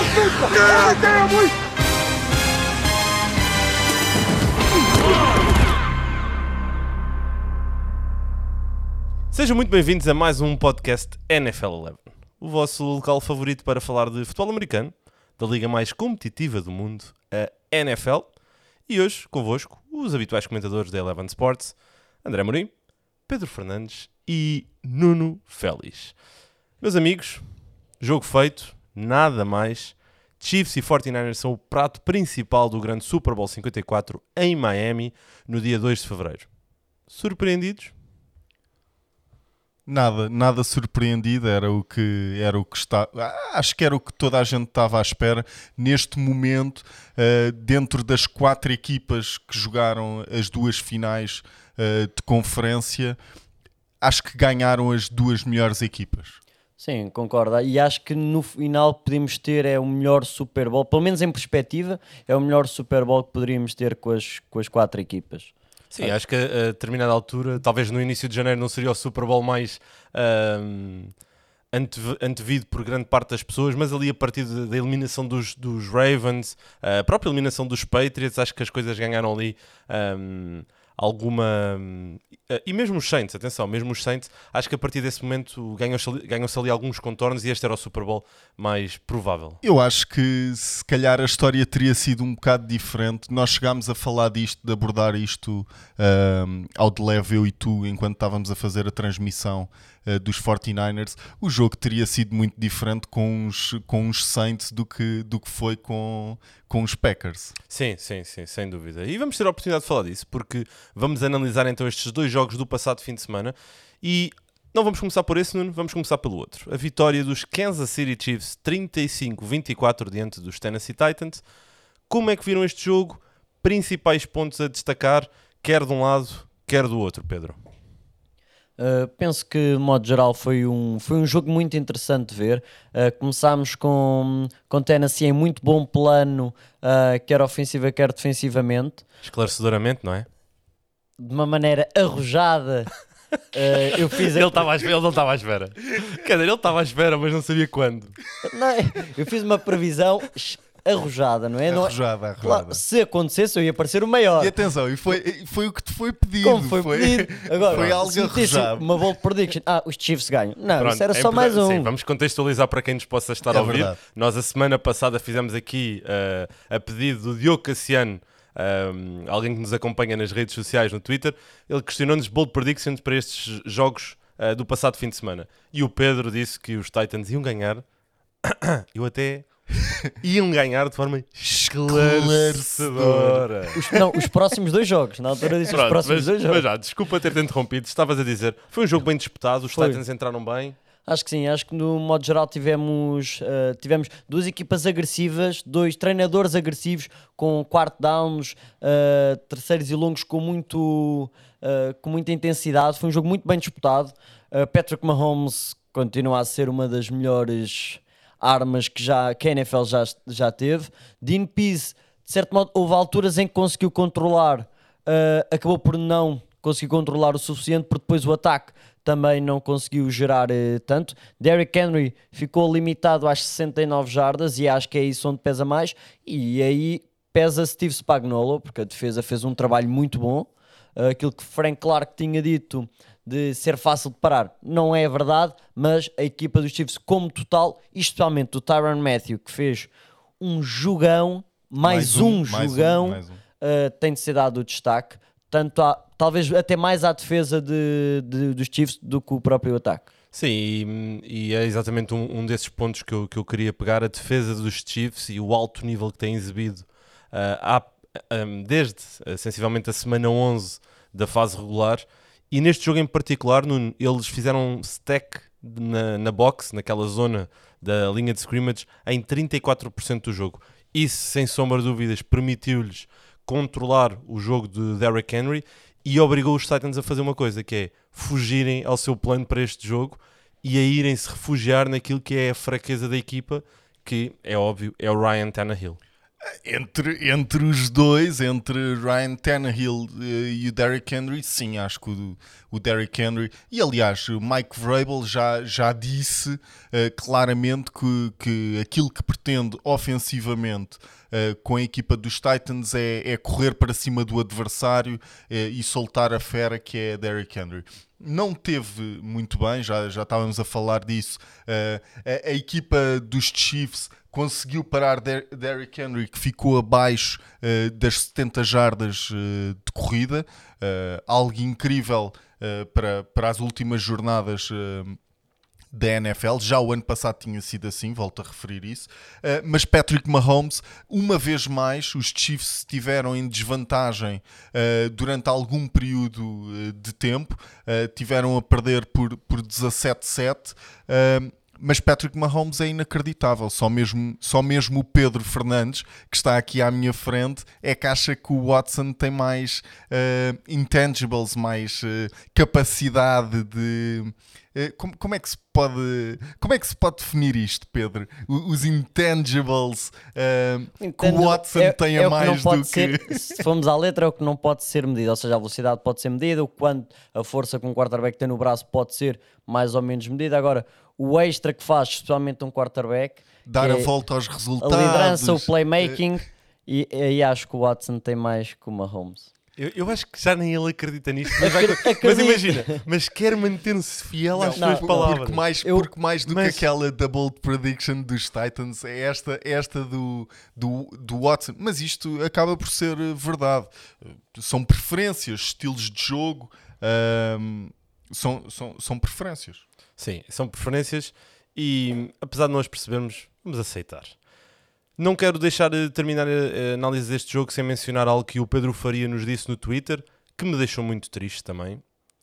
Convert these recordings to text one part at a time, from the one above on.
Week. Sejam muito bem-vindos a mais um podcast NFL 11, o vosso local favorito para falar de futebol americano, da liga mais competitiva do mundo, a NFL. E hoje, convosco, os habituais comentadores da Eleven Sports, André Morim, Pedro Fernandes e Nuno Félix. Meus amigos, jogo feito, nada mais. Chiefs e 49ers são o prato principal do grande Super Bowl 54 em Miami no dia 2 de fevereiro. Surpreendidos? Nada, nada surpreendido, era o que era o que está, ah, acho que era o que toda a gente estava à espera neste momento, uh, dentro das quatro equipas que jogaram as duas finais uh, de conferência, acho que ganharam as duas melhores equipas. Sim, concordo. E acho que no final podemos ter é o melhor Super Bowl, pelo menos em perspectiva, é o melhor Super Bowl que poderíamos ter com as, com as quatro equipas. Sim, acho que a determinada altura, talvez no início de janeiro não seria o Super Bowl mais um, antevido por grande parte das pessoas, mas ali a partir da eliminação dos, dos Ravens, a própria eliminação dos Patriots, acho que as coisas ganharam ali um, alguma. Eh, e mesmo os Saints, atenção, mesmo os Saints, acho que a partir desse momento ganham-se ali, ganham ali alguns contornos e este era o Super Bowl mais provável. Eu acho que se calhar a história teria sido um bocado diferente. Nós chegámos a falar disto, de abordar isto um, ao de leve, eu e tu, enquanto estávamos a fazer a transmissão dos 49ers. O jogo teria sido muito diferente com os, com os Saints do que, do que foi com, com os Packers. Sim, sim, sim, sem dúvida. E vamos ter a oportunidade de falar disso, porque vamos analisar então estes dois jogos do passado fim de semana e não vamos começar por esse, Nuno, vamos começar pelo outro. A vitória dos Kansas City Chiefs 35-24 diante dos Tennessee Titans. Como é que viram este jogo? Principais pontos a destacar, quer de um lado, quer do outro, Pedro. Uh, penso que, de modo geral, foi um, foi um jogo muito interessante de ver. Uh, começámos com, com Tennessee em muito bom plano, uh, quer ofensiva, quer defensivamente. Esclarecedoramente, não é? De uma maneira arrojada. Uh, eu fiz ele, estava ele não estava à espera. Quer dizer, ele estava à espera, mas não sabia quando. Não, eu fiz uma previsão arrojada, não é? Arrojada, arrojada. Claro, se acontecesse, eu ia parecer o maior. E atenção, e foi, foi o que te foi pedido. Como foi, foi pedido? Agora, foi algo arrojado. Uma bold prediction. Ah, os Chiefs ganham. Não, Pronto, isso era é só mais um. Sim, vamos contextualizar para quem nos possa estar é a ouvir. Verdade. Nós, a semana passada, fizemos aqui, uh, a pedido do Diogo Cassiano, um, eh, alguém que nos acompanha nas redes sociais, no Twitter, ele questionou-nos bold predictions para estes jogos uh, do passado fim de semana. E o Pedro disse que os Titans iam ganhar. Eu até iam ganhar de forma esclarecedora. Os, não, os próximos dois jogos, na altura disse Pronto, os próximos mas, dois jogos. Mas já, desculpa ter-te interrompido, estavas a dizer, foi um jogo bem disputado, os foi. Titans entraram bem. Acho que sim, acho que no modo geral tivemos, uh, tivemos duas equipas agressivas, dois treinadores agressivos com quarto downs, uh, terceiros e longos com, muito, uh, com muita intensidade. Foi um jogo muito bem disputado. Patrick Mahomes continua a ser uma das melhores armas que, já, que a NFL já, já teve. Dean Pease, de certo modo, houve alturas em que conseguiu controlar, uh, acabou por não conseguir controlar o suficiente, porque depois o ataque também não conseguiu gerar uh, tanto. Derrick Henry ficou limitado às 69 jardas e acho que é isso onde pesa mais. E aí pesa Steve Spagnuolo, porque a defesa fez um trabalho muito bom. Uh, aquilo que Frank Clark tinha dito de ser fácil de parar. Não é verdade, mas a equipa dos Chiefs como total, especialmente o Tyron Matthew, que fez um jogão, mais, mais um, um jogão, mais um, mais um. Uh, tem de ser dado o destaque, tanto a, talvez até mais à defesa de, de, dos Chiefs do que o próprio ataque. Sim, e, e é exatamente um, um, desses pontos que eu, que eu queria pegar, a defesa dos Chiefs e o alto nível que tem exibido uh, há, um, desde uh, sensivelmente a semana 11 da fase regular, e neste jogo em particular, eles fizeram um stack na, na box, naquela zona da linha de scrimmage, em 34% do jogo. Isso, sem sombra de dúvidas, permitiu-lhes controlar o jogo de Derrick Henry e obrigou os Titans a fazer uma coisa, que é fugirem ao seu plano para este jogo e a irem se refugiar naquilo que é a fraqueza da equipa, que é óbvio, é o Ryan Tannehill. Entre, entre os dois, entre Ryan Tannehill eh, e o Derrick Henry, sim, acho que o, o Derrick Henry. E aliás, o Mike Vrabel já, já disse uh, claramente que, que aquilo que pretende ofensivamente uh, com a equipa dos Titans é, é correr para cima do adversário uh, e soltar a fera que é Derrick Henry não teve muito bem, já, já estávamos a falar disso. Uh, a, a, equipa dos Chiefs conseguiu parar Der Derrick Henry, que ficou abaixo uh, das 70 jardas uh, de corrida, algo incrível para, para as últimas jornadas da NFL. Já o ano passado tinha sido assim, volto a referir isso. Uh, mas Patrick Mahomes, uma vez mais, os Chiefs estiveram em desvantagem uh, durante algum período uh, de tempo, tiveram a perder por, por 17-7 mas Patrick Mahomes é inacreditável. Só mesmo, só mesmo o Pedro Fernandes, que está aqui à minha frente, é que acha que o Watson tem mais uh, intangibles, mais uh, capacidade de. Uh, como, como, é que se pode como é que se pode definir isto, Pedro? Os intangibles que o Watson é, tem é a mais do ser, que. Se formos à letra, é o que não pode ser medido. Ou seja, a velocidade pode ser medida, o quanto a força que um quarterback tem no braço pode ser mais ou menos medida. Agora, o extra que faz, especialmente um quarterback. Dar a é volta aos resultados. A liderança, o playmaking. É... E aí acho que o Watson tem mais que o Mahomes. Eu, eu acho que já nem ele acredita nisto. Mas, vai... mas imagina, mas quer manter-se fiel às não, suas palavras. Porque mais, eu... porque mais do mas... que aquela double prediction dos Titans é esta, é esta do, do, do Watson. Mas isto acaba por ser verdade. São preferências, estilos de jogo, hum, são, são, são preferências. Sim, são preferências e apesar de nós percebermos, vamos aceitar. Não quero deixar de terminar a análise deste jogo sem mencionar algo que o Pedro Faria nos disse no Twitter, que me deixou muito triste também,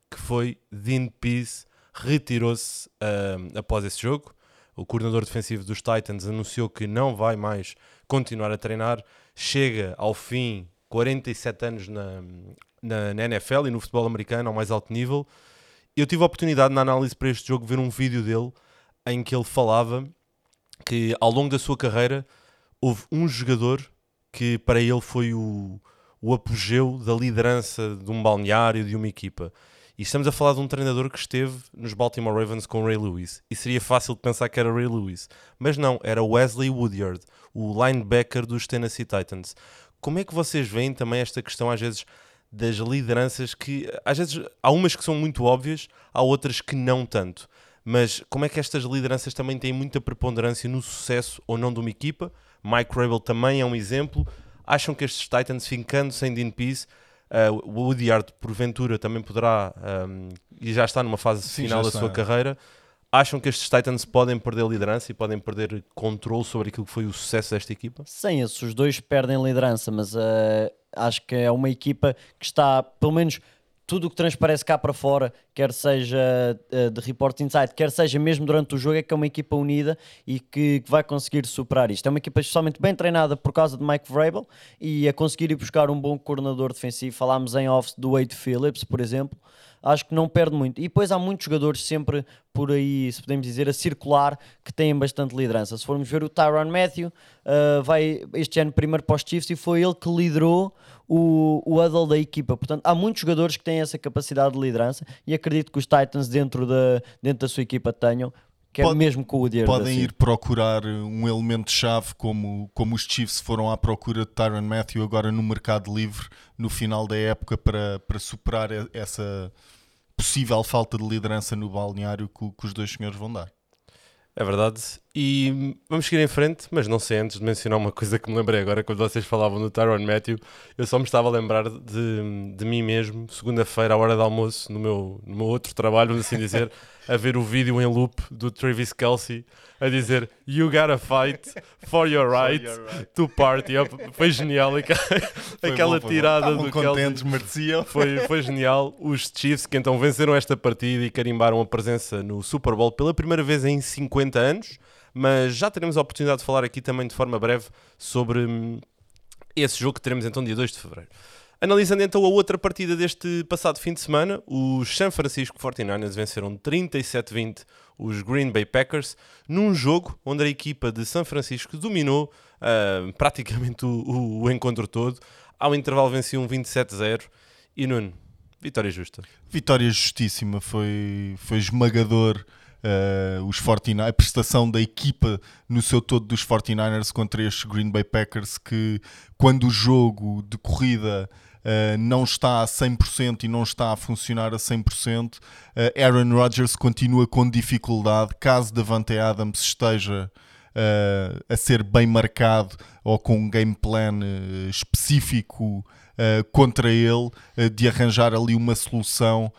que foi Dean Pease retirou-se uh, após esse jogo. O coordenador defensivo dos Titans anunciou que não vai mais continuar a treinar. Chega ao fim, 47 anos na, na, na NFL e no futebol americano ao mais alto nível eu tive a oportunidade na análise para este jogo ver um vídeo dele em que ele falava que ao longo da sua carreira houve um jogador que para ele foi o, o apogeu da liderança de um balneário, de uma equipa. E estamos a falar de um treinador que esteve nos Baltimore Ravens com Ray Lewis. E seria fácil de pensar que era Ray Lewis. Mas não, era Wesley Woodyard, o linebacker dos Tennessee Titans. Como é que vocês veem também esta questão, às vezes, das lideranças que às vezes há umas que são muito óbvias, há outras que não tanto. Mas como é que estas lideranças também têm muita preponderância no sucesso ou não de uma equipa? Mike Rabel também é um exemplo. Acham que estes Titans, ficando sem Dean Pease, uh, o Woodyard porventura também poderá, um, e já está numa fase Sim, final da sua carreira, acham que estes Titans podem perder liderança e podem perder controle sobre aquilo que foi o sucesso desta equipa? Sim, esses dois perdem liderança, mas uh, acho que é uma equipa que está, pelo menos tudo o que transparece cá para fora, quer seja uh, de Report Insight, quer seja mesmo durante o jogo, é que é uma equipa unida e que, que vai conseguir superar isto. É uma equipa especialmente bem treinada por causa de Mike Vrabel e a conseguir ir buscar um bom coordenador defensivo. Falámos em off do Wade Phillips, por exemplo, acho que não perde muito. E depois há muitos jogadores sempre por aí, se podemos dizer, a circular, que têm bastante liderança. Se formos ver o Tyron Matthew, uh, vai este ano primeiro para os Chiefs e foi ele que liderou o, o huddle da equipa. Portanto, há muitos jogadores que têm essa capacidade de liderança e acredito que os Titans dentro da, dentro da sua equipa tenham. Que é mesmo com o dinheiro Podem assim. ir procurar um elemento-chave como, como os Chiefs foram à procura de Tyron Matthew agora no mercado livre no final da época para, para superar essa possível falta de liderança no balneário que, que os dois senhores vão dar. É verdade. E vamos seguir em frente, mas não sei antes de mencionar uma coisa que me lembrei agora quando vocês falavam do Tyron Matthew. Eu só me estava a lembrar de, de mim mesmo, segunda-feira, à hora do almoço, no meu, no meu outro trabalho, vamos assim dizer, a ver o vídeo em loop do Travis Kelsey a dizer You gotta fight for your right, for your right. to party. Foi genial foi aquela bom, tirada do contentes, Kelsey. Foi, foi genial. Os Chiefs que então venceram esta partida e carimbaram a presença no Super Bowl pela primeira vez em 50 anos mas já teremos a oportunidade de falar aqui também de forma breve sobre hum, esse jogo que teremos então dia 2 de fevereiro. Analisando então a outra partida deste passado fim de semana, os San Francisco 49ers venceram 37-20 os Green Bay Packers, num jogo onde a equipa de São Francisco dominou uh, praticamente o, o, encontro todo. Ao intervalo venciam um 27-0 e Nuno, vitória justa. Vitória justíssima, foi, foi esmagador. Uh, os 49 a prestação da equipa no seu todo dos 49ers contra estes Green Bay Packers que quando o jogo de corrida uh, não está a 100% e não está a funcionar a 100%. Uh, eh, Aaron Rodgers continua com dificuldade, caso Davante Adams esteja uh, a ser bem marcado ou com um game plan específico contra ele, de arranjar ali uma solução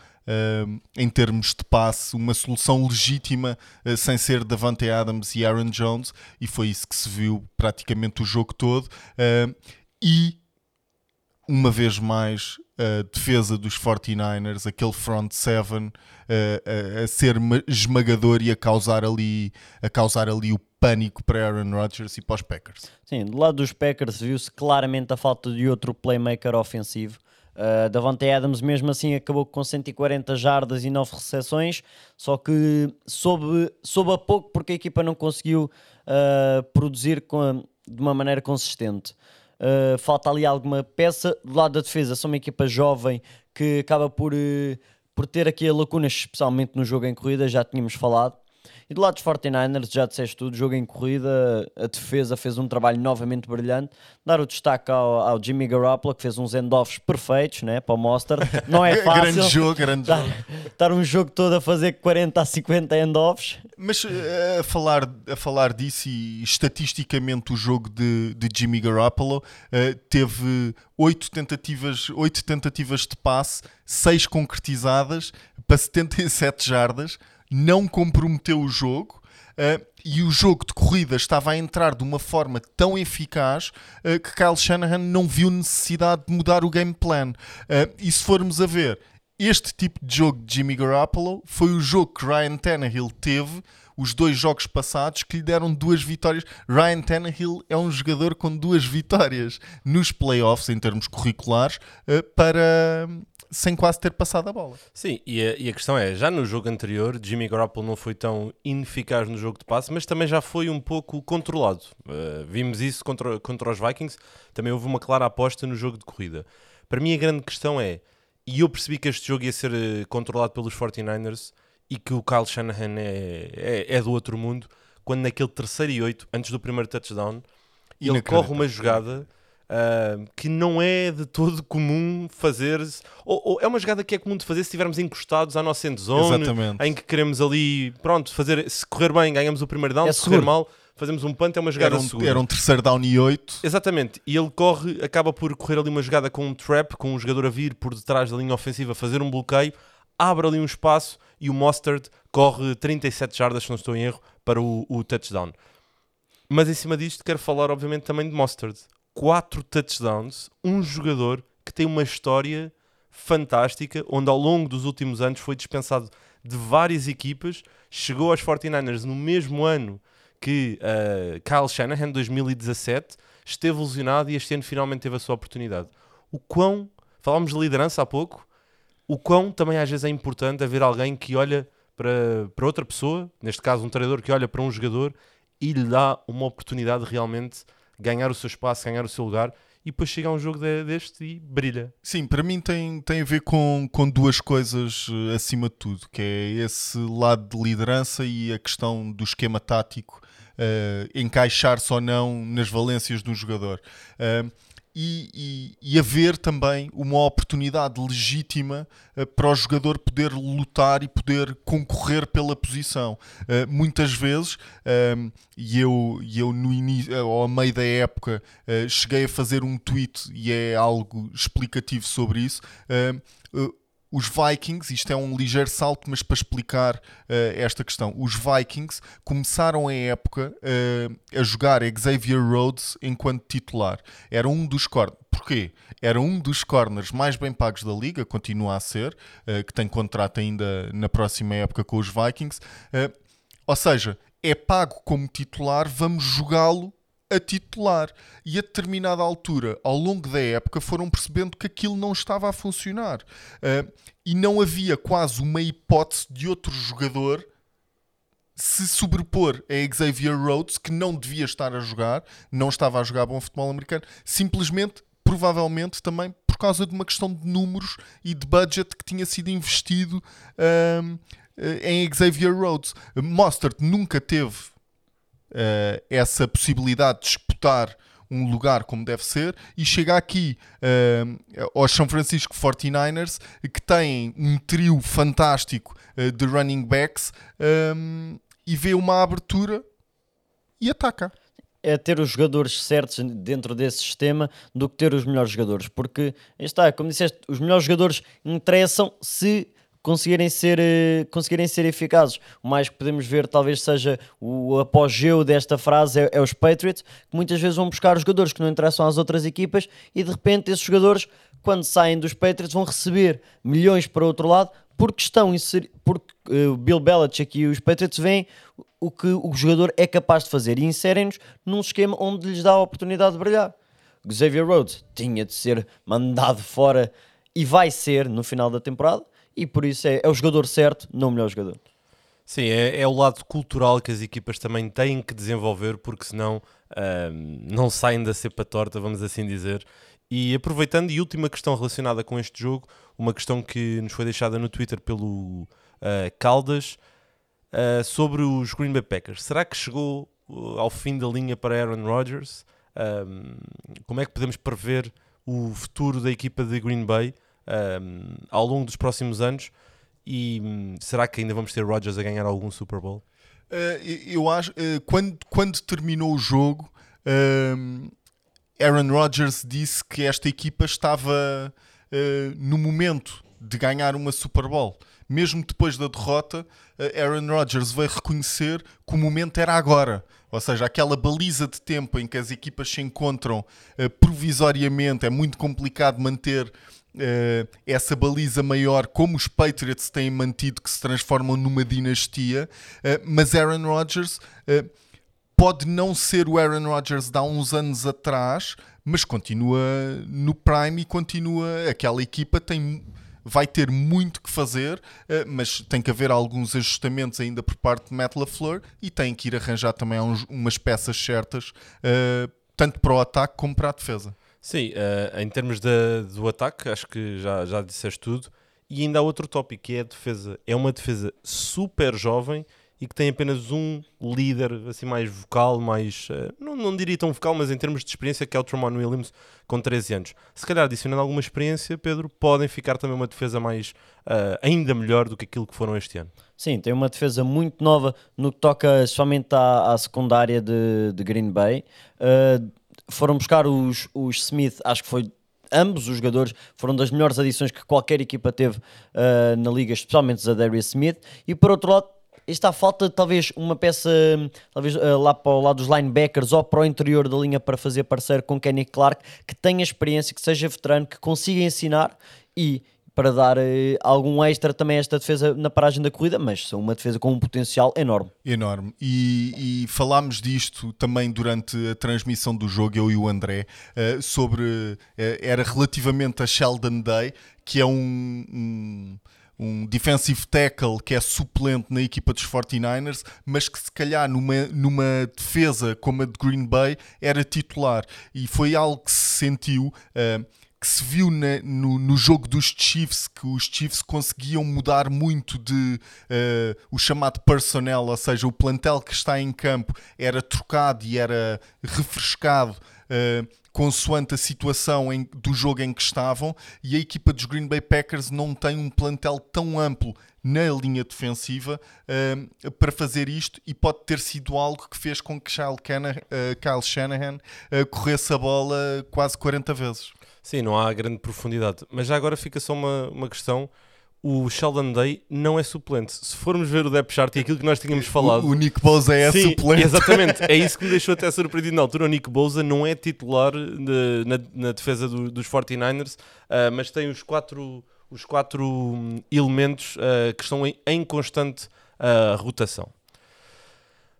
Em termos de passe, uma solução legítima uh, sem ser Davante Adams e Aaron Jones, e foi isso que se viu praticamente o jogo todo. Uh, e uma vez mais a defesa dos 49ers, aquele front seven a, a, a, ser esmagador e a causar ali a causar ali o pânico para Aaron Rodgers e para os Packers. Sim, do lado dos Packers viu-se claramente a falta de outro playmaker ofensivo. Uh, Davante Adams mesmo assim acabou com 140 jardas e 9 recepções, só que soube, soube a pouco porque a equipa não conseguiu uh, produzir com, de uma maneira consistente. Uh, falta ali alguma peça. Do lado da defesa, são uma equipa jovem que acaba por, por ter aqui lacunas, especialmente no jogo em corrida, já tínhamos falado. E do lado dos 49ers, já disseste tudo, jogo em corrida, a defesa fez um trabalho novamente brilhante. Dar o destaque ao, ao Jimmy Garoppolo, que fez uns end-offs perfeitos né, para o Monster. Não é fácil. grande jogo, grande estar, jogo. Estar um jogo todo a fazer 40 a 50 end-offs. Mas eh, a falar, a falar disso, e estatisticamente o jogo de, de Jimmy Garoppolo uh, teve oito tentativas, oito tentativas de passe, seis concretizadas para 77 jardas não comprometeu o jogo. Uh, e o jogo de corrida estava a entrar de uma forma tão eficaz uh, que Kyle Shanahan não viu necessidade de mudar o game plan. Uh, e se formos a ver, este tipo de jogo de Jimmy Garoppolo foi o jogo que Ryan Tannehill teve os dois jogos passados que lhe deram duas vitórias. Ryan Tannehill é um jogador com duas vitórias nos playoffs em termos curriculares para, sem quase ter passado a bola. Sim, e a, e a, questão é, já no jogo anterior, Jimmy Garoppolo não foi tão ineficaz no jogo de passe, mas também já foi um pouco controlado. Uh, vimos isso contra, contra os Vikings, também houve uma clara aposta no jogo de corrida. Para mim a grande questão é, e eu percebi que este jogo ia ser uh, controlado pelos 49ers e que o Kyle Shanahan é, é, é do outro mundo, quando naquele terceiro e oito, antes do primeiro touchdown, ele corre uma jogada Uh, que não é de todo comum fazer, ou, ou, é uma jogada que é comum de fazer se estivermos encostados à nossa endzone, Exatamente. em que queremos ali, pronto, fazer, se correr bem ganhamos o primeiro down, é se correr mal fazemos um punt, é uma jogada era um, segura. Era um terceiro down e oito. Exatamente, e ele corre, acaba por correr ali uma jogada com um trap, com um jogador a vir por detrás da linha ofensiva, fazer um bloqueio, abre ali um espaço e o Mustard corre 37 jardas, se não estou em erro, para o, o touchdown. Mas em cima disto quero falar obviamente também de Mustard quatro touchdowns, um jogador que tem uma história fantástica, onde ao longo dos últimos anos foi dispensado de várias equipas, chegou aos 49ers no mesmo ano que uh, Kyle Shanahan, 2017, esteve lesionado e este ano finalmente teve a sua oportunidade. O quão, falámos de liderança há pouco, o quão também às vezes é importante haver alguém que olha para, para outra pessoa, neste caso um treinador que olha para um jogador e lhe dá uma oportunidade realmente ganhar o seu espaço, ganhar o seu lugar e depois chega a um jogo de, deste e brilha. Sim, para mim tem, tem a ver com, com duas coisas uh, acima de tudo, que é esse lado de liderança e a questão do esquema tático uh, encaixar-se ou não nas valências de um jogador. Uh, e, e, e, haver também uma oportunidade legítima uh, para o jogador poder lutar e poder concorrer pela posição. Uh, muitas vezes, uh, e eu, eu no início, ao meio da época, cheguei a fazer um tweet e é algo explicativo sobre isso os Vikings, isto é um ligeiro salto, mas para explicar uh, esta questão, os Vikings começaram a época uh, a jogar Xavier Rhodes enquanto titular. Era um dos corners. Porquê? Era um dos corners mais bem pagos da liga, continua a ser, uh, que tem contrato ainda na próxima época com os Vikings. ou seja, é pago como titular, vamos jogá-lo a titular. E a determinada altura, ao longo da época, foram percebendo que aquilo não estava a funcionar. Uh, e não havia quase uma hipótese de outro jogador se sobrepor a Xavier Rhodes, que não devia estar a jogar, não estava a jogar bom futebol americano, simplesmente, provavelmente também por causa de uma questão de números e de budget que tinha sido investido um, em Xavier Rhodes. Mostert nunca teve uh, essa possibilidade de disputar um lugar como deve ser e chega aqui uh, aos São Francisco 49ers que têm um trio fantástico uh, de running backs um, e vê uma abertura e ataca. É ter os jogadores certos dentro desse sistema do que ter os melhores jogadores, porque está, como disseste, os melhores jogadores interessam se conseguirem ser, eh, conseguirem ser eficazes. O mais que podemos ver talvez seja o apogeu desta frase é, é, os Patriots, que muitas vezes vão buscar os jogadores que não interessam às outras equipas e de repente esses jogadores, quando saem dos Patriots, vão receber milhões para o outro lado porque estão inseridos, porque uh, Bill Belichick e os Patriots veem o que o jogador é capaz de fazer e inserem-nos num esquema onde lhes dá a oportunidade de brilhar. Xavier Rhodes tinha de ser mandado fora e vai ser no final da temporada e por isso é, é o jogador certo, não o melhor jogador. Sim, é, é, o lado cultural que as equipas também têm que desenvolver, porque senão não saem da cepa torta, vamos assim dizer. E aproveitando, e última questão relacionada com este jogo, uma questão que nos foi deixada no Twitter pelo uh, Caldas uh, sobre os Green Bay Packers. Será que chegou uh, ao fim da linha para Aaron Rodgers? Um, como é que podemos prever o futuro da equipa de Green Bay um, ao longo dos próximos anos? E um, será que ainda vamos ter Rodgers a ganhar algum Super Bowl? eu acho quando, quando terminou o jogo Aaron Rodgers disse que esta equipa estava uh, no momento de ganhar uma Super Bowl. Mesmo depois da derrota, uh, Aaron Rodgers veio reconhecer que o momento era agora. Ou seja, aquela baliza de tempo em que as equipas se encontram uh, provisoriamente, é muito complicado manter essa baliza maior, como os Patriots têm mantido, que se transformam numa dinastia. mas Aaron Rodgers pode não ser o Aaron Rodgers de há uns anos atrás, mas continua no prime e continua. Aquela equipa tem vai ter muito que fazer, eh, mas tem que haver alguns ajustamentos ainda por parte de Matt LaFleur e tem que ir arranjar também umas peças certas, eh, tanto para o ataque como para a defesa. Sim, eh, em termos de, do ataque, acho que já, já disseste tudo. E ainda há outro tópico que é a defesa. É uma defesa super jovem e que tem apenas um líder assim mais vocal, mais uh, não, não diria tão vocal, mas em termos de experiência, que é o Tremont Williams, com 13 anos. Se calhar adicionando alguma experiência, Pedro, podem ficar também uma defesa mais uh, ainda melhor do que aquilo que foram este ano. Sim, tem uma defesa muito nova no que toca somente à, à secundária de, de, Green Bay. Uh, foram buscar os, os Smith, acho que foi ambos os jogadores foram das melhores adições que qualquer equipa teve uh, na liga, especialmente a Darius Smith. E por outro lado, está falta talvez uma peça talvez uh, lá para o lado dos linebackers ou para o interior da linha para fazer parceiro com Kenny Clark que tenha experiência, que seja veterano, que consiga ensinar e para dar uh, algum extra também a esta defesa na paragem da corrida, mas são uma defesa com um potencial enorme. Enorme. E, e falámos disto também durante a transmissão do jogo, eu e o André, uh, sobre. era relativamente a Sheldon Day, que é um, um um defensive tackle que é suplente na equipa dos 49ers, mas que se calhar numa, numa defesa como a de Green Bay era titular. E foi algo que se sentiu. Uh, que se viu na, no, no, jogo dos Chiefs, que os Chiefs conseguiam mudar muito de uh, o chamado personnel, ou seja, o plantel que está em campo era trocado e era refrescado uh, consoante a situação em, do jogo em que estavam, e a equipa dos Green Bay Packers não tem um plantel tão amplo na linha defensiva uh, para fazer isto e pode ter sido algo que fez com que Kyle, uh, Kyle Shanahan uh, corresse a bola quase 40 vezes. Sim, não há grande profundidade. Mas já agora fica só uma, uma questão o Sheldon Day não é suplente. Se formos ver o depth chart e aquilo que nós tínhamos falado... O, o Nick Bosa é sim, suplente. exatamente. É isso que me deixou até surpreendido na altura. O Nick Bosa não é titular de, na, na, defesa do, dos 49ers, uh, mas tem os quatro, os quatro hum, elementos uh, que estão em, em constante uh, rotação.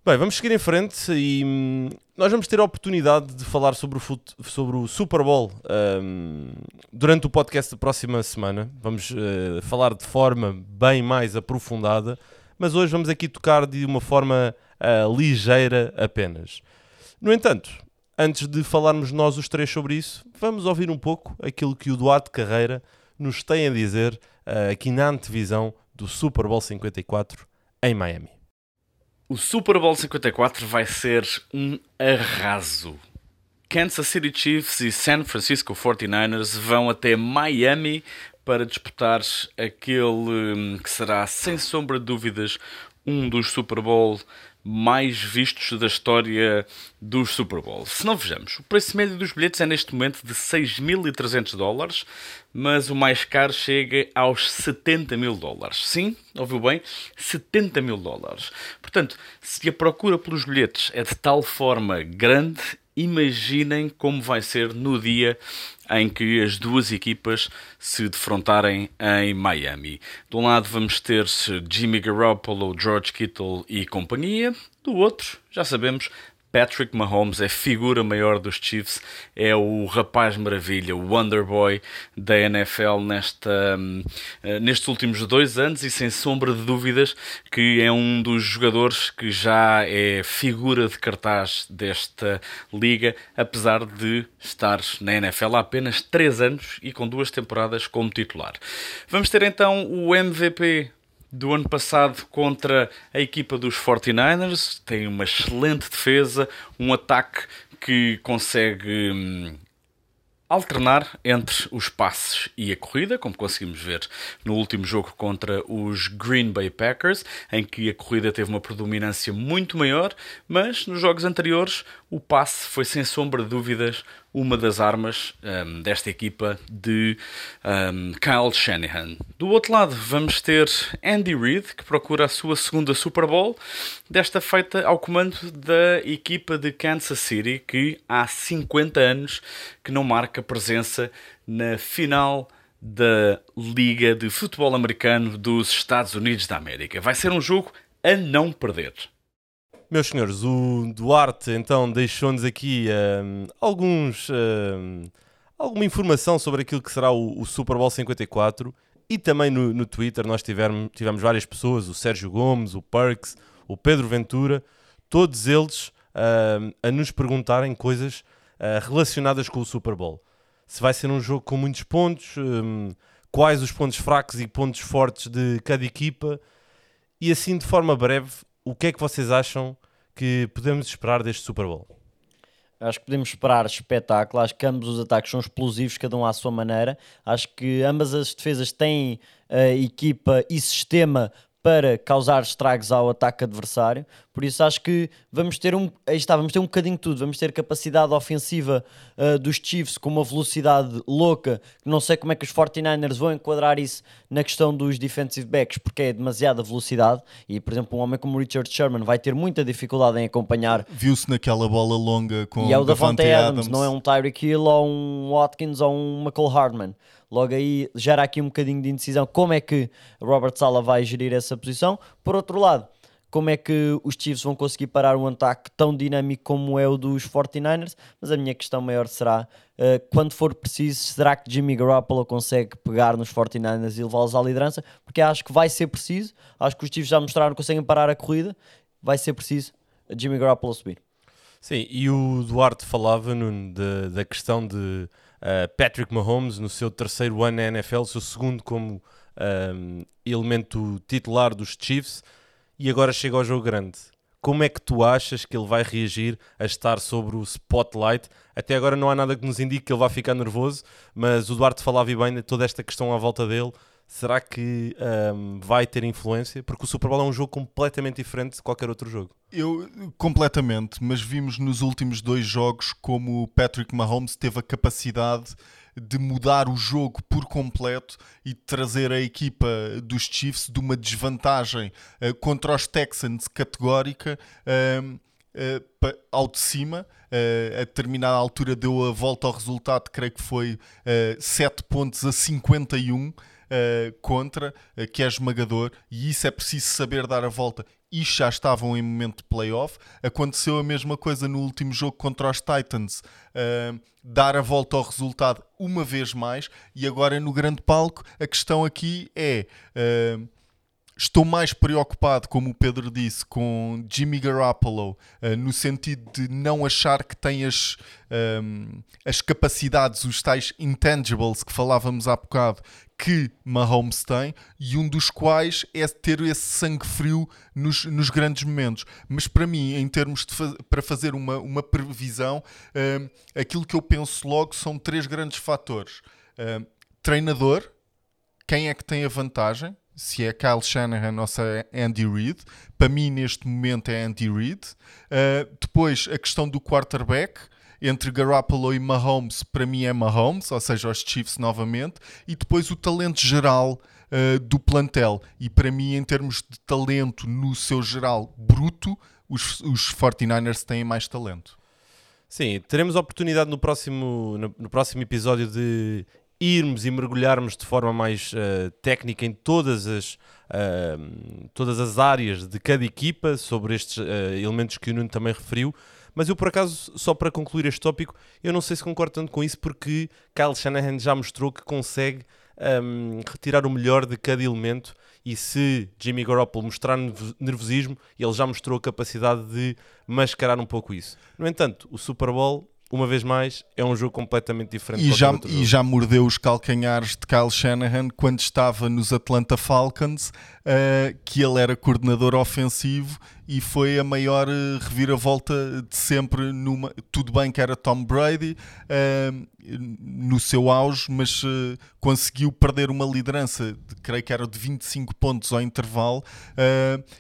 Bem, vamos seguir em frente e hum, nós vamos ter a oportunidade de falar sobre o, sobre o Super Bowl hum, durante o podcast da próxima semana. Vamos eh, falar de forma bem mais aprofundada, mas hoje vamos aqui tocar de uma forma ah, ligeira apenas. No entanto, antes de falarmos nós os três sobre isso, vamos ouvir um pouco aquilo que o Duarte Carreira nos tem a dizer ah, aqui na antevisão do Super Bowl 54 em Miami. O Super Bowl 54 vai ser um arraso. Kansas City Chiefs e San Francisco 49ers vão até Miami para disputar aquele hum, que será, sem sombra de dúvidas, um dos Super Bowl mais vistos da história dos Super Bowl. Se não vejamos, o preço médio dos bilhetes é neste momento de 6.300 dólares, mas o mais caro chega aos 70 mil dólares. Sim, ouviu bem? 70 mil dólares. Portanto, se a procura pelos bilhetes é de tal forma grande, imaginem como vai ser no dia em que as duas equipas se defrontarem em Miami. De um lado vamos ter Jimmy Garoppolo, George Kittle e companhia. Do outro, já sabemos, Patrick Mahomes é figura maior dos Chiefs, é o rapaz maravilha, o Wonder Boy da NFL nesta, hum, eh, nestes últimos dois anos e sem sombra de dúvidas que é um dos jogadores que já é figura de cartaz desta liga, apesar de estar na NFL há apenas três anos e com duas temporadas como titular. Vamos ter então o MVP do ano passado contra a equipa dos 49ers. Tem uma excelente defesa, um ataque que consegue hum, alternar entre os passes e a corrida, como conseguimos ver no último jogo contra os Green Bay Packers, em que a corrida teve uma predominância muito maior, mas nos jogos anteriores o passe foi sem sombra de dúvidas uma das armas hum, desta equipa de hum, Kyle Shanahan. Do outro lado, vamos ter Andy Reid, que procura a sua segunda Super Bowl, desta feita ao comando da equipa de Kansas City, que há 50 anos que não marca presença na final da Liga de Futebol Americano dos Estados Unidos da América. Vai ser um jogo a não perder. Meus senhores, o Duarte então deixou-nos aqui hum, alguns, hum, alguma informação sobre aquilo que será o, o Super Bowl 54 e também no, no Twitter nós tivemos, tivemos várias pessoas, o Sérgio Gomes, o Perks, o Pedro Ventura, todos eles hum, a nos perguntarem coisas ah, relacionadas com o Super Bowl. Se vai ser um jogo com muitos pontos, hum, quais os pontos fracos e pontos fortes de cada equipa e assim de forma breve, o que é que vocês acham que podemos esperar deste Super Bowl? Acho que podemos esperar espetáculo. Acho que ambos os ataques são explosivos, cada um à sua maneira. Acho que ambas as defesas têm a equipa e sistema para causar estragos ao ataque adversário. Por isso acho que vamos ter um, aí está, vamos ter um bocadinho de tudo. Vamos ter capacidade ofensiva uh, dos Chiefs com uma velocidade louca. Não sei como é que os 49ers vão enquadrar isso na questão dos defensive backs, porque é demasiada velocidade. E, por exemplo, um homem como Richard Sherman vai ter muita dificuldade em acompanhar Viu-se naquela bola longa com e é o Davante Davante Adams, não é um Tyreek Hill ou um Watkins ou um McCall Hardman. Logo aí gera aqui um bocadinho de indecisão como é que Robert Sala vai gerir essa posição. Por outro lado, como é que os Chiefs vão conseguir parar um ataque tão dinâmico como é o dos 49ers? Mas a minha questão maior será, uh, quando for preciso, será que Jimmy Garoppolo consegue pegar nos 49ers e levá-los à liderança? Porque acho que vai ser preciso, acho que os Chiefs já mostraram que conseguem parar a corrida, vai ser preciso Jimmy Garoppolo subir. Sim, e o Duarte falava Nuno, de- da questão de uh, Patrick Mahomes no seu terceiro ano na NFL, seu segundo como um, elemento titular dos Chiefs, e agora chega ao jogo grande. Como é que tu achas que ele vai reagir a estar sobre o spotlight? Até agora não há nada que nos indique que ele vai ficar nervoso, mas o Duarte falava bem de toda esta questão à volta dele. Será que um, vai ter influência? Porque o Super Bowl é um jogo completamente diferente de qualquer outro jogo. Eu, completamente, mas vimos nos últimos dois jogos como o Patrick Mahomes teve a capacidade de mudar o jogo por completo e trazer a equipa dos Chiefs de uma desvantagem eh, contra os Texans categórica eh, pa- ao de cima. Eh, a determinada altura deu a volta ao resultado, creio que foi eh, 7 pontos a 51. Uh, contra, uh, que é esmagador, e isso é preciso saber dar a volta. E já estavam em momento de playoff. Aconteceu a mesma coisa no último jogo contra os Titans. Uh, dar a volta ao resultado uma vez mais. E agora no grande palco, a questão aqui é. Estou mais preocupado, como o Pedro disse, com Jimmy Garoppolo, uh, no sentido de não achar que tem as, um, as capacidades, os tais intangibles que falávamos há bocado, que Mahomes tem, e um dos quais é ter esse sangue frio nos, nos grandes momentos. Mas para mim, em termos de para fazer uma, uma previsão, um, aquilo que eu penso logo são três grandes fatores: um, treinador, quem é que tem a vantagem? Se é Kyle Shanahan ou se é Andy Reid. Para mim, neste momento, é Andy Reid. Uh, depois, a questão do quarterback. Entre Garoppolo e Mahomes, para mim é Mahomes, ou seja, os Chiefs novamente. E depois o talento geral uh, do plantel. E para mim, em termos de talento no seu geral bruto, os, os 49ers têm mais talento. Sim, teremos oportunidade no próximo, no, no próximo episódio de irmos e mergulharmos de forma mais uh, técnica em todas as, uh, todas as áreas de cada equipa, sobre estes uh, elementos que o Nuno também referiu. Mas eu, por acaso, só para concluir este tópico, eu não sei se concordo tanto com isso, porque Kyle Shanahan já mostrou que consegue um, retirar o melhor de cada elemento. E se Jimmy Garoppolo mostrar nervosismo, ele já mostrou a capacidade de mascarar um pouco isso. No entanto, o Super Bowl uma vez mais, é um jogo completamente diferente. E, já, e já mordeu os calcanhares de Kyle Shanahan quando estava nos Atlanta Falcons, uh, que ele era coordenador ofensivo e foi a maior uh, reviravolta de sempre. Numa, tudo bem que era Tom Brady uh, no seu auge, mas conseguiu perder uma liderança, de, creio que era de 25 pontos ao intervalo,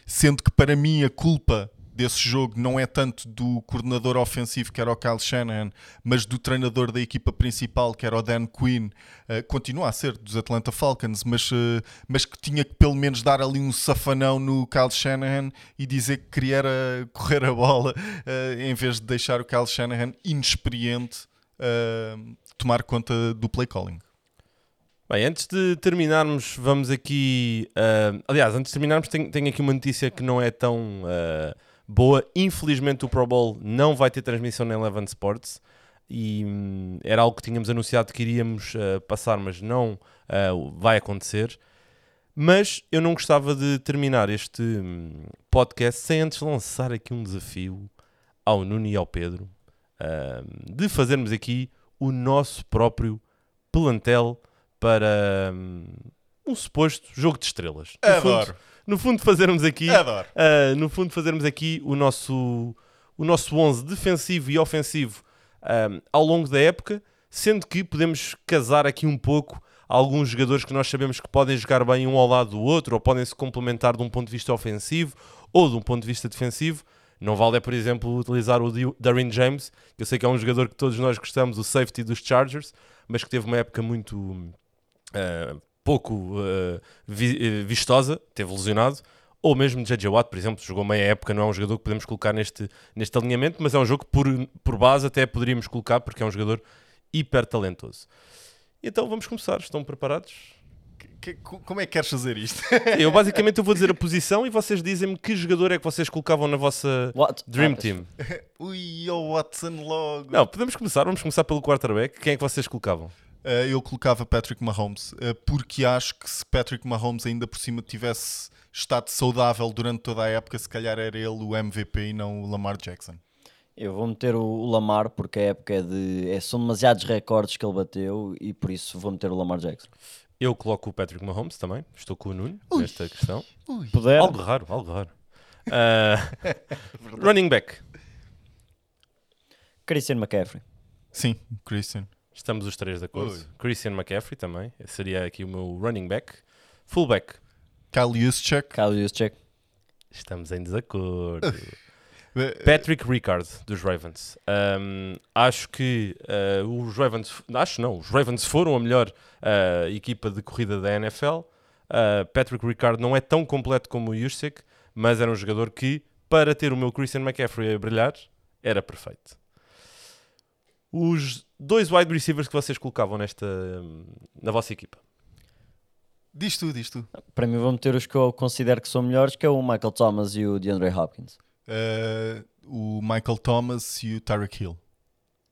sendo que para mim a culpa desse jogo não é tanto do coordenador ofensivo, que era o Kyle Shanahan, mas do treinador da equipa principal, que era o Dan Quinn, uh, continua a ser dos Atlanta Falcons, mas, uh, mas que tinha que pelo menos dar ali um safanão no Kyle Shanahan e dizer que queria correr a bola, uh, em vez de deixar o Kyle Shanahan inexperiente tomar conta do play calling. Bem, antes de terminarmos, vamos aqui. Uh, aliás, antes de terminarmos, tenho, tenho, aqui uma notícia que não é tão uh, boa. Infelizmente o Pro Bowl não vai ter transmissão na Eleven Sports e hum, era algo que tínhamos anunciado que iríamos uh, passar, mas não uh, vai acontecer. Mas eu não gostava de terminar este hum, podcast sem antes lançar aqui um desafio ao Nuno e ao Pedro uh, de fazermos aqui o nosso próprio plantel para hum, um suposto jogo de estrelas. No Adoro. Fundo, no fundo fazermos aqui, uh, no fundo fazermos aqui o nosso o nosso 11 defensivo e ofensivo um, ao longo da época, sendo que podemos casar aqui um pouco alguns jogadores que nós sabemos que podem jogar bem um ao lado do outro, ou podem se complementar de um ponto de vista ofensivo ou de um ponto de vista defensivo. Não vale, é, por exemplo, utilizar o Darren James, que eu sei que é um jogador que todos nós gostamos, o safety dos Chargers, mas que teve uma época muito uh, pouco uh, vi eh, vistosa, teve lesionado, ou mesmo J.J. Watt, por exemplo, jogou meia época, não é um jogador que podemos colocar neste, neste alinhamento, mas é um jogo que por, por base até poderíamos colocar, porque é um jogador hiper talentoso. Então vamos começar, estão preparados? Que, como é que queres fazer isto? eu basicamente eu vou dizer a posição e vocês dizem-me que jogador é que vocês colocavam na vossa What? Dream Team. Ui, o Watson logo. Não, podemos começar, vamos começar pelo quarterback. Quem é que vocês colocavam? Uh, eu colocava Patrick Mahomes, uh, porque acho que se Patrick Mahomes ainda por cima tivesse estado saudável durante toda a época, se calhar era ele o MVP e não o Lamar Jackson. Eu vou meter o Lamar porque a época é de. É, são demasiados recordes que ele bateu e por isso vou meter o Lamar Jackson. Eu coloco o Patrick Mahomes também, estou com o Nuno Ui. nesta questão. Ui. Algo raro, algo raro. Uh, running back. Christian McCaffrey. Sim, Christian. Estamos os três de acordo. Ui. Christian McCaffrey também. Seria aqui o meu running back. Fullback. Kyle Juszczyk. Kyle Juszczyk. Estamos em desacordo. Patrick Ricard, dos Ravens. Um, acho que uh, os Ravens... Acho não. Os Ravens foram a melhor uh, equipa de corrida da NFL. Uh, Patrick Ricard não é tão completo como o Juszczyk, mas era um jogador que, para ter o meu Christian McCaffrey a brilhar, era perfeito. Os dois wide receivers que vocês colocavam nesta, na vossa equipa? Diz tu, diz tu. Para mim vou meter os que eu considero que são melhores, que é o Michael Thomas e o DeAndre Hopkins. Uh, o Michael Thomas e o Tyreek Hill.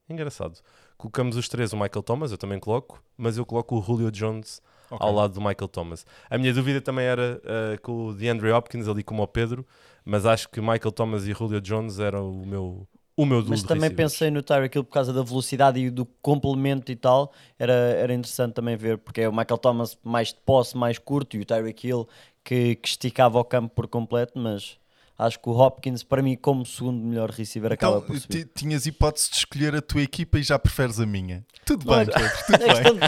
Engraçado. Colocamos os três o Michael Thomas, eu também coloco, mas eu coloco o Julio Jones Ok. ao lado do Michael Thomas. A minha dúvida também era uh, com o DeAndre Hopkins ali como o Pedro, mas acho que Michael Thomas e Julio Jones eram o meu o meu Mas de também receivers. pensei no Tyreek Hill por causa da velocidade e do complemento e tal. Era, era interessante também ver, porque é o Michael Thomas mais de posse, mais curto, e o Tyreek Hill que, que esticava o campo por completo. Mas acho que o Hopkins, para mim, como segundo melhor receiver, acaba Então, por subir. ti- tinhas hipótese de escolher a tua equipa e já preferes a minha. Tudo bem, tudo É bem.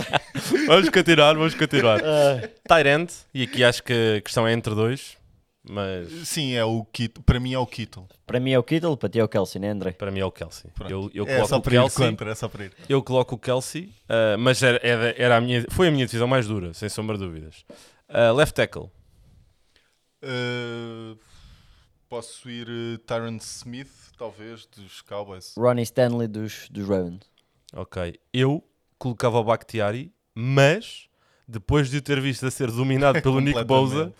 Vamos continuar, vamos continuar. Ah, Tyrant, e aqui acho que a questão é entre dois, mas Sim, é o Kittle. Para mim é o Kittle. para mim é o Kittle, para ti é o Kelsey, né, André? para mim é o Kelsey. Pronto. Eu, eu é coloco só o para ir Kelsey, contra, é só para ir. eu coloco o Kelsey, uh, mas era, era, era a minha, foi a minha decisão mais dura, sem sombra de dúvidas. Uh, left tackle, Uh, posso ir uh, Tyron Smith, talvez, dos Cowboys. Ronnie Stanley dos, dos Ravens. ok. Eu colocava o Bakhtiari, mas depois de o ter visto a ser dominado pelo Nick Bosa.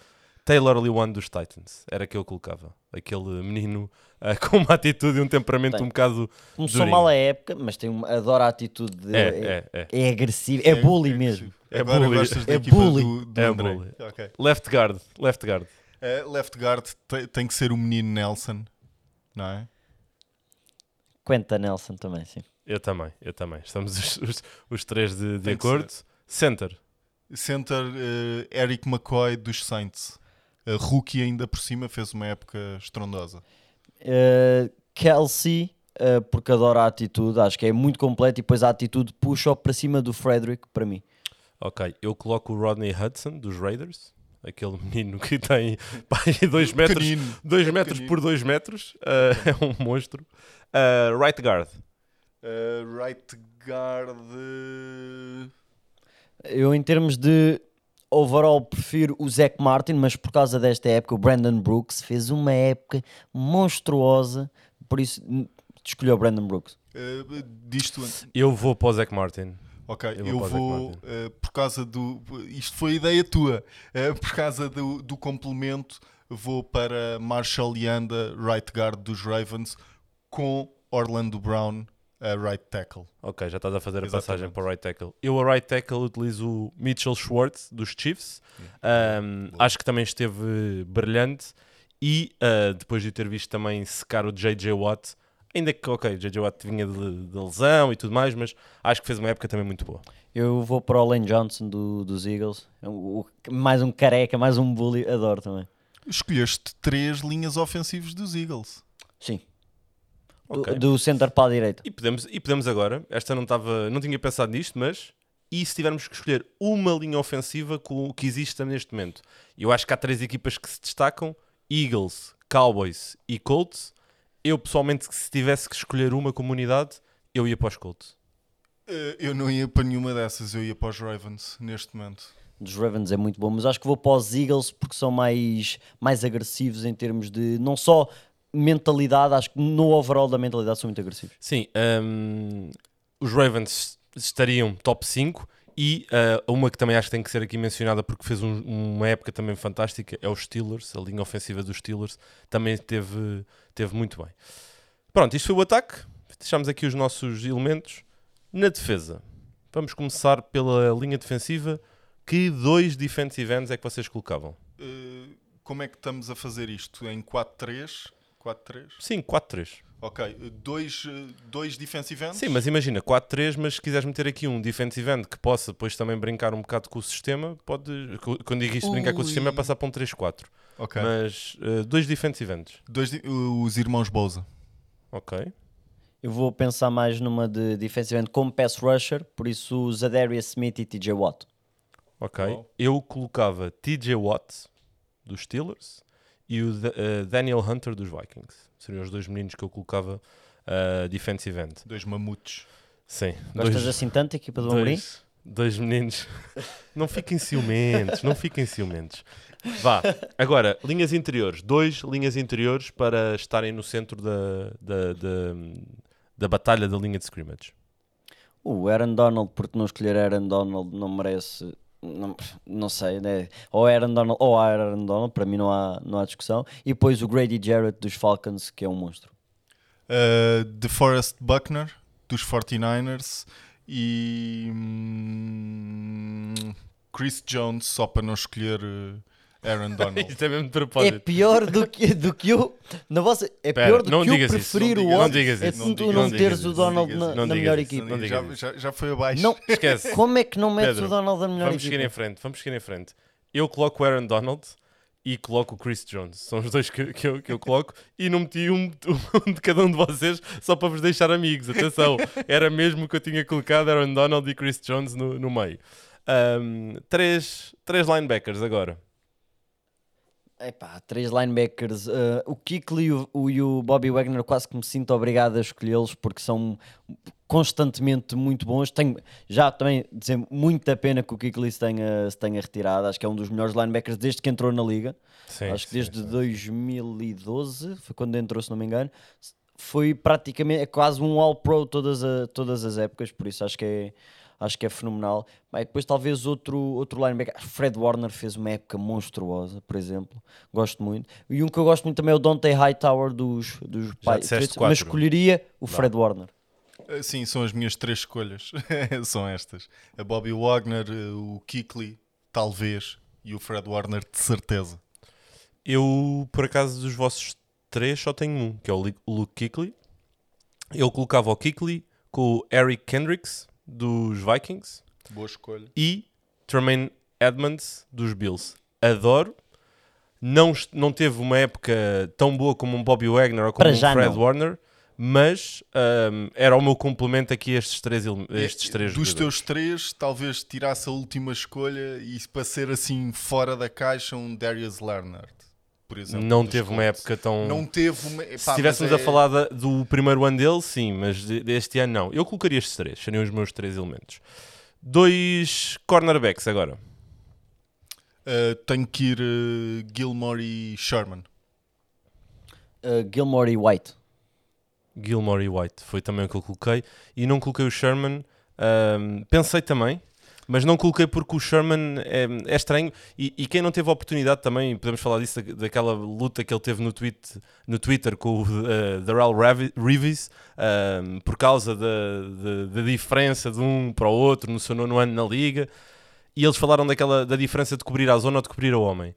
Taylor Lewan dos Titans, era que eu colocava. Aquele menino uh, com uma atitude e um temperamento Tem. um bocado. Começou Durinho. mal a época, mas tem uma, adora a atitude dele. É, é, é. é agressivo, é, bully agressivo. mesmo. É bully. É bully. do, do É André. bully. Ok. Left guard, left guard. Uh, left guard te- tem que ser o menino Nelson, não é? Quenta Nelson também, sim. Eu também, eu também. Estamos os, os, os três de, de acordo. Center, Center uh, Eric McCoy dos Saints. Uh, rookie ainda por cima, fez uma época estrondosa. Uh, Kelsey, uh, porque adora a atitude, acho que é muito completo e depois a atitude puxa para cima do Frederick, para mim. ok. Eu coloco o Rodney Hudson dos Raiders. Aquele menino que tem 2 metros, dois é metros por 2 metros. uh, é um monstro. Uh, right guard. Uh, right guard. Eu, em termos de overall, prefiro o Zach Martin, mas por causa desta época, o Brandon Brooks fez uma época monstruosa, por isso escolheu o Brandon Brooks. uh, diz tu. Eu vou para o Zach Martin. Ok, Eu eu vou uh, por causa do. Isto foi ideia tua. Uh, por causa do, do complemento, vou para Marshall Yanda, right guard dos Ravens, com Orlando Brown, uh, right tackle. Ok, já estás a fazer a passagem Exatamente. para o right tackle. Eu, a right tackle, utilizo o Mitchell Schwartz, dos Chiefs. Um, acho que também esteve brilhante. E uh, depois de ter visto também secar o J.J. Watt, ainda que, ok, J.J. Watt vinha de, de lesão e tudo mais, mas acho que fez uma época também muito boa. Eu vou para o Lane Johnson do, dos Eagles, É o- mais um careca, mais um bully, adoro também. Escolheste três linhas ofensivas dos Eagles. Sim. Do, Ok. do center para a direita. E podemos, e podemos agora, esta não estava, não tinha pensado nisto, mas e se tivermos que escolher uma linha ofensiva com o que existe neste momento? Eu acho que há três equipas que se destacam: Eagles, Cowboys e Colts. Eu pessoalmente, se tivesse que escolher uma comunidade, eu ia para os Colts. Uh, eu não ia para nenhuma dessas, eu ia para os Ravens neste momento. Dos Ravens é muito bom, mas acho que vou para os Eagles porque são mais, mais agressivos em termos de não só mentalidade, acho que no overall da mentalidade são muito agressivos. Sim, hum, os Ravens estariam top 5 e uh, uma que também acho que tem que ser aqui mencionada porque fez um- uma época também fantástica é os Steelers, a linha ofensiva dos Steelers também teve, teve muito bem. Pronto, isto foi o ataque, deixamos aqui os nossos elementos. Na defesa, vamos começar pela linha defensiva. Que dois defensive ends é que vocês colocavam? Uh, como é que estamos a fazer isto? Em 4-3? 4-3? Sim, 4-3. Ok, dois, dois defensive ends? Sim, mas imagina, 4-3, mas se quiseres meter aqui um defensive end que possa depois também brincar um bocado com o sistema, pode. Quando digo isto, brincar com o sistema é passar para um 3-4. Ok. Mas uh, dois defensive ends. Dois, os irmãos Bouza. Ok. Eu vou pensar mais numa de defensive end como pass rusher, por isso o Zadarius Smith e TJ Watt. Ok. Bom. Eu colocava TJ Watt dos Steelers e o Da- uh, Daniel Hunter dos Vikings. Seriam os dois meninos que eu colocava uh, defensive end. Dois mamutes. Sim. Gostas dois, assim tanto, equipa do Amorim? dois, dois meninos. não fiquem ciumentos, não fiquem ciumentos. Vá, agora, linhas interiores. Dois linhas interiores para estarem no centro da, da, da, da batalha da linha de scrimmage. O Aaron Donald, porque não escolher Aaron Donald, não merece não, não sei, né? ou Aaron Donald ou Aaron Donald, para mim não há, não há discussão. E depois o Grady Jarrett dos Falcons, que é um monstro. Uh, DeForest Buckner, dos 49ers. E. hum, Chris Jones, só para não escolher uh, Aaron Donald. Isto é mesmo de É propósito. pior do que, do que eu. Na vossa, é Pera, pior do não que eu digas isso, preferir não o digas- não outro. digas É isso, não tu digas- não não teres digas o isso, Donald não na, digas isso. na Não melhor digas isso, equipa. não digas já, isso. já, já foi abaixo. Não, Esquece. como é que não metes Pedro, o Donald na melhor Vamos seguir em equipa? frente, vamos seguir em frente. Eu coloco o Aaron Donald e coloco o Chris Jones. São os dois que, que, eu, que eu coloco e não meti um, um de cada um de vocês só para vos deixar amigos. Atenção, era mesmo que eu tinha colocado Aaron Donald e Chris Jones no, no meio. Ahm, três, três linebackers agora. Epá, três linebackers. uh, o Kikli e o, o- e o Bobby Wagner quase que me sinto obrigado a escolhê-los porque são constantemente muito bons. Tenho já também dizer muita pena que o Kikli se tenha, se tenha retirado. Acho que é um dos melhores linebackers desde que entrou na liga. Sim, Acho que sim, desde sim. 2012 foi quando entrou, se não me engano. Foi praticamente é quase um All-Pro todas, a- todas as épocas, por isso acho que é, acho que é fenomenal. Bem, depois talvez outro, outro linebacker, Fred Warner fez uma época monstruosa, por exemplo, gosto muito. E um que eu gosto muito também é o Dante Hightower dos, dos Patriots, mas escolheria o Fred Warner. Uh, Sim, são as minhas três escolhas. são estas: a Bobby Wagner, uh, o Kikli, talvez, e o Fred Warner, de certeza. Eu, por acaso, dos vossos três, só tenho um, que é o Luke Kuechly. Eu colocava o Kuechly com o Eric Kendricks, dos Vikings, Boa escolha. e Tremaine Edmonds, dos Bills. Adoro. Não, não teve uma época tão boa como um Bobby Wagner ou como Para um Fred não. Warner, mas ahm, era o meu complemento aqui a estes três, estes três Dos jogadores. teus três, talvez tirasse a última escolha e para ser assim fora da caixa, um Darius Leonard, por exemplo. Não teve uma época tão... Não teve uma. epá, Se estivéssemos é- a falar da- do primeiro ano dele, sim, mas de- deste ano não. Eu colocaria estes três, seriam os meus três elementos. Dois cornerbacks agora. Uh, tenho que ir uh, Gilmore e Sherman. Uh, Gilmore e White. Gilmore e White, foi também o que eu coloquei. E não coloquei o Sherman. ahm, pensei também, mas não coloquei porque o Sherman é, é estranho. E, e quem não teve a oportunidade também, podemos falar disso, da- daquela luta que ele teve no, tweet, no Twitter com o uh, Darrell Reeves, ahm, por causa da, da, da diferença de um para o outro no seu nono ano na liga. E eles falaram daquela, da diferença de cobrir a zona ou de cobrir o homem.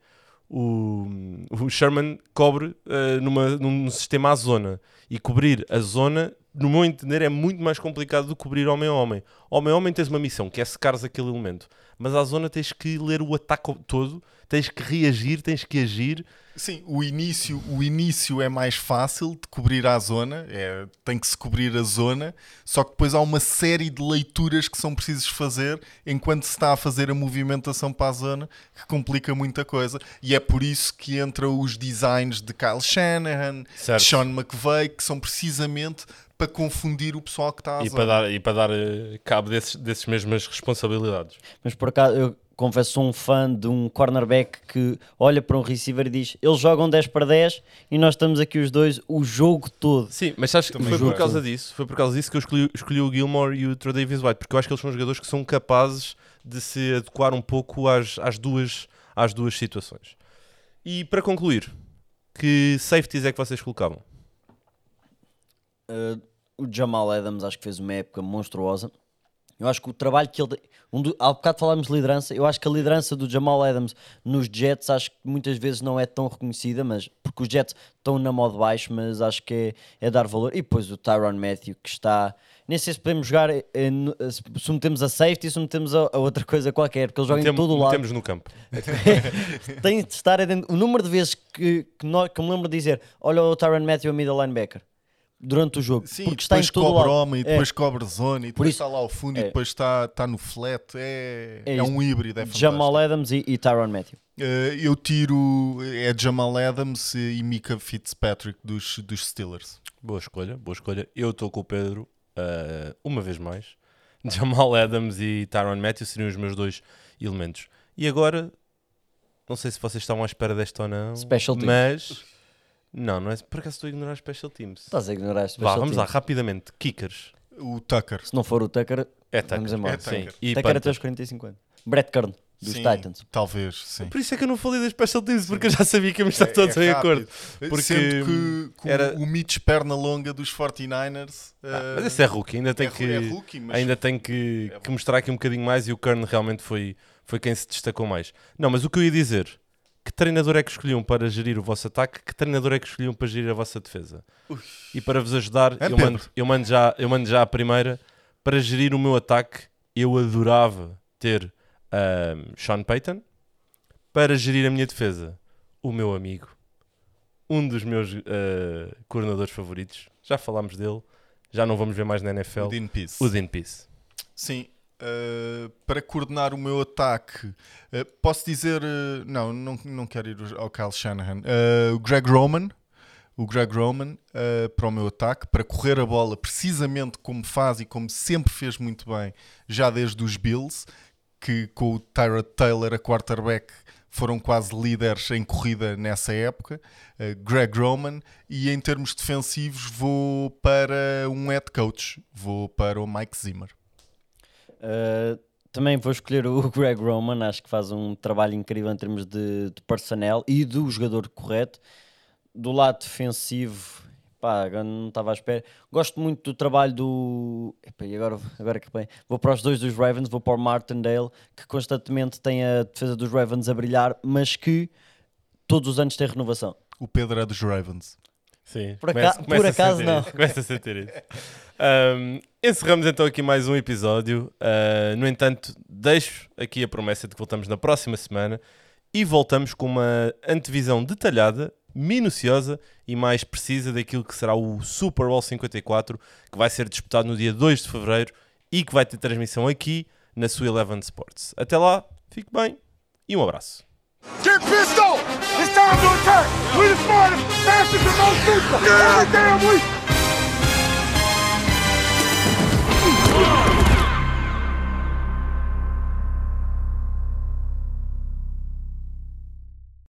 O, o Sherman cobre eh, numa, num sistema à zona. E cobrir a zona, no meu entender, é muito mais complicado do que cobrir homem a homem. Homem a homem tens uma missão, que é secares aquele elemento. Mas à zona tens que ler o ataque todo, tens que reagir, tens que agir. Sim, o início, o início é mais fácil de cobrir a zona, é, tem que se cobrir a zona, só que depois há uma série de leituras que são precisas fazer enquanto se está a fazer a movimentação para a zona, que complica muita coisa. E é por isso que entram os designs de Kyle Shanahan, Certo. Sean McVay, que são precisamente para confundir o pessoal que está à E para dar, e para dar eh, cabo desses, desses mesmas responsabilidades. Mas por acaso, eu confesso, sou um fã de um cornerback que olha para um receiver e diz: eles jogam 10 para 10 e nós estamos aqui os dois o jogo todo. Sim, mas sabes que Também foi por causa disso, foi por causa disso que eu escolhi, escolhi o Gilmore e o Troy Davis White, porque eu acho que eles são jogadores que são capazes de se adequar um pouco às, às, duas, às duas situações. E para concluir, que safeties é que vocês colocavam? Uh, o Jamal Adams acho que fez uma época monstruosa. Eu acho que o trabalho que ele. Um do, há bocado falámos de liderança. Eu acho que a liderança do Jamal Adams nos Jets acho que muitas vezes não é tão reconhecida, mas porque os Jets estão na modo baixo, mas acho que é, é dar valor. E depois o Tyron Matthew que está. Nem sei se podemos jogar eh, no- se metemos a safety se metemos a, a outra coisa qualquer, porque eles jogam em todo o lado. metemos no campo. Tem de estar dentro. O número de vezes que, que, que me lembro de dizer: olha o Tyron Matthew a middle linebacker durante o jogo, Sim, porque está em depois todo o cobre lado. homem, e É. depois cobre zona, e depois isso- está lá ao fundo, é. e depois está, está no flat. É, É é, um híbrido, é. Jamal Adams e, e Tyron Matthew. Eh, eu tiro é Jamal Adams e Mika Fitzpatrick dos, dos Steelers. Boa escolha, boa escolha. Eu estou com o Pedro ah, uma vez mais. Jamal Adams e Tyron Matthew seriam os meus dois elementos. E agora, não sei se vocês estão à espera desta ou não, Special teams. Não, não é. Por acaso estou a ignorar special teams. Estás a ignorar este Vá, special vamos lá, teams. rapidamente. Kickers. O Tucker. Se não for o Tucker, É vamos Tucker. embora. É Tucker. Sim. E Tucker até aos 45 anos. Brett Kern. dos Sim, Titans. Talvez, sim. Por isso é que eu não falei das special teams, porque eu já sabia que íamos estar todos É- é em rápido. acordo. Porque Sendo que, que o- era- o Mitch perna longa dos 49ers. Ah, eh, mas esse é rookie, ainda tem é, que, é rookie, mas ainda tem que, que mostrar aqui um bocadinho mais e o Kern realmente foi, foi quem se destacou mais. Não, mas o que eu ia dizer, que treinador é que escolhiam para gerir o vosso ataque, que treinador é que escolhiam para gerir a vossa defesa? E para vos ajudar, É eu, mando, eu, mando já, eu mando já a primeira, para gerir o meu ataque, eu adorava ter ahm, Sean Payton, para gerir a minha defesa, o meu amigo, um dos meus ah, coordenadores favoritos, já falámos dele, já não vamos ver mais na NFL, o Dean Pease. o Dean Peace. Sim. Eh, para coordenar o meu ataque, eh, posso dizer. eh, não, não, não quero ir ao Kyle Shanahan. O Greg Roman. O Greg Roman para o meu ataque, para correr a bola precisamente como faz e como sempre fez muito bem, já desde os Bills, que com o Tyrod Taylor a quarterback foram quase líderes em corrida nessa época. Greg Roman. E em termos defensivos, vou para um head coach, vou para o Mike Zimmer. Uh, também vou escolher o Greg Roman, acho que faz um trabalho incrível em termos de, de personnel e do jogador correto. Do lado defensivo, pá, não estava à espera. Gosto muito do trabalho do. Epá, e agora, agora que bem, vou para os dois dos Ravens, vou para o Martindale, que constantemente tem a defesa dos Ravens a brilhar, mas que todos os anos tem renovação. O Pedro é dos Ravens. Sim, Por começa- aca- começa por acaso, não. isso, Começa a sentir isso. Um, encerramos então aqui mais um episódio. Uh, no entanto, deixo aqui a promessa de que voltamos na próxima semana e voltamos com uma antevisão detalhada, minuciosa e mais precisa daquilo que será o Super Bowl 54, que vai ser disputado no dia 2 de fevereiro e que vai ter transmissão aqui na sua Eleven Sports. Até lá, fique bem e um abraço. time to attack. We the smartest, fastest, and most super. Every damn week.